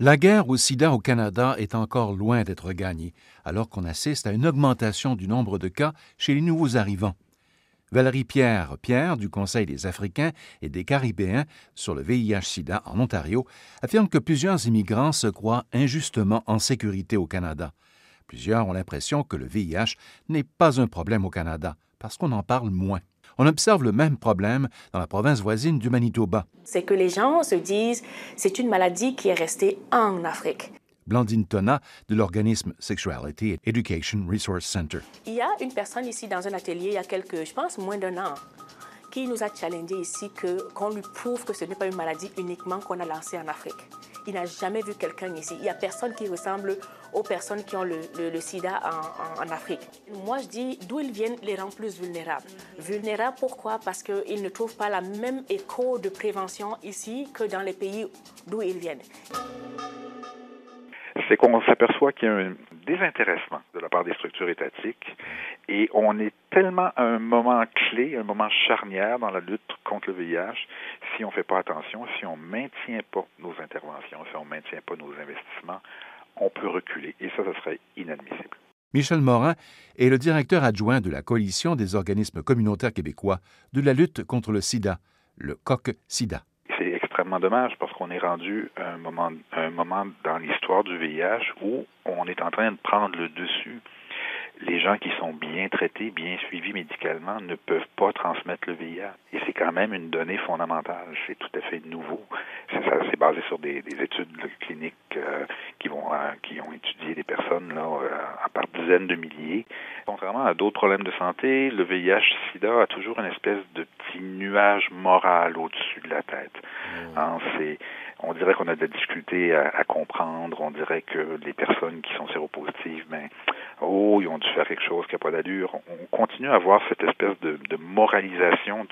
La guerre au sida au Canada est encore loin d'être gagnée, alors qu'on assiste à une augmentation du nombre de cas chez les nouveaux arrivants. Valérie Pierre, Pierre du Conseil des Africains et des Caribéens sur le VIH-Sida en Ontario, affirme que plusieurs immigrants se croient injustement en sécurité au Canada. Plusieurs ont l'impression que le VIH n'est pas un problème au Canada, parce qu'on en parle moins. On observe le même problème dans la province voisine du Manitoba. C'est que les gens se disent c'est une maladie qui est restée en Afrique. Blandine Tona de l'organisme Sexuality Education Resource Center. Il y a une personne ici dans un atelier il y a quelques, je pense, moins d'un an, qui nous a challengé ici que qu'on lui prouve que ce n'est pas une maladie uniquement qu'on a lancée en Afrique. Il n'a jamais vu quelqu'un ici. Il n'y a personne qui ressemble aux personnes qui ont le, sida en, en, Afrique. Moi, je dis d'où ils viennent les rend plus vulnérables. Vulnérables, pourquoi? Parce qu'ils ne trouvent pas la même écho de prévention ici que dans les pays d'où ils viennent c'est qu'on s'aperçoit qu'il y a un désintéressement de la part des structures étatiques et on est tellement à un moment clé, un moment charnière dans la lutte contre le VIH, si on ne fait pas attention, si on ne maintient pas nos interventions, si on ne maintient pas nos investissements, on peut reculer et ça, ça serait inadmissible. Michel Morin est le directeur adjoint de la Coalition des organismes communautaires québécois de la lutte contre le sida, le COC-SIDA extrêmement dommage parce qu'on est rendu à un moment, un moment dans l'histoire du VIH où on est en train de prendre le dessus les gens qui sont bien traités, bien suivis médicalement ne peuvent pas transmettre le VIH. Et c'est quand même une donnée fondamentale. C'est tout à fait nouveau. C'est basé sur des, études cliniques euh, qui vont euh, qui ont étudié des personnes là euh, par dizaines de milliers. Contrairement à d'autres problèmes de santé, le VIH/SIDA a toujours une espèce de petit nuage moral au-dessus de la tête. Mmh. Hein, c'est on dirait qu'on a de la difficulté à, comprendre. On dirait que les personnes qui sont séropositives, ben, oh, ils ont dû faire quelque chose qui n'a pas d'allure. On continue à avoir cette espèce de, moralisation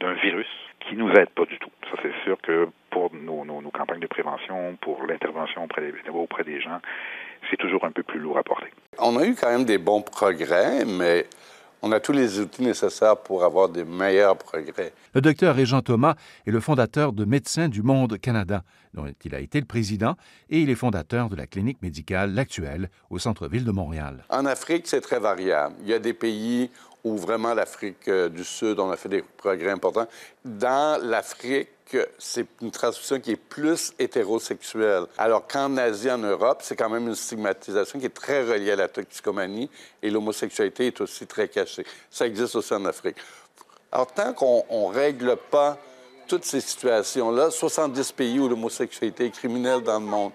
d'un virus qui nous aide pas du tout. Ça, c'est sûr que pour nos, campagnes de prévention, pour l'intervention auprès des, auprès des gens, c'est toujours un peu plus lourd à porter. On a eu quand même des bons progrès, mais on a tous les outils nécessaires pour avoir des meilleurs progrès. Le docteur Régent Thomas est le fondateur de Médecins du Monde Canada, dont il a été le président, et il est fondateur de la clinique médicale L'Actuelle au centre-ville de Montréal. En Afrique, c'est très variable. Il y a des pays où vraiment l'Afrique euh, du Sud, on a fait des progrès importants. Dans l'Afrique, c'est une transmission qui est plus hétérosexuelle. Alors qu'en Asie, en Europe, c'est quand même une stigmatisation qui est très reliée à la toxicomanie et l'homosexualité est aussi très cachée. Ça existe aussi en Afrique. Alors tant qu'on ne règle pas toutes ces situations-là, 70 pays où l'homosexualité est criminelle dans le monde,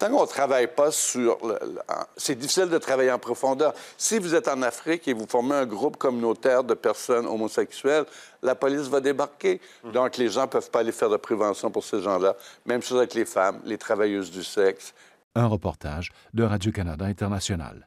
tant qu'on ne travaille pas sur... c'est difficile de travailler en profondeur. Si vous êtes en Afrique et vous formez un groupe communautaire de personnes homosexuelles, la police va débarquer. Mmh. Donc, les gens ne peuvent pas aller faire de prévention pour ces gens-là. Même chose avec les femmes, les travailleuses du sexe. Un reportage de Radio-Canada International.